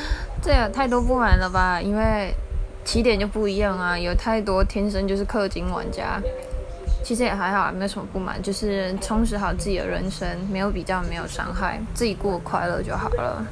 这也太多不满了吧？因为起点就不一样啊，有太多天生就是氪金玩家。其实也还好，没有什么不满，就是充实好自己的人生，没有比较，没有伤害，自己过快乐就好了。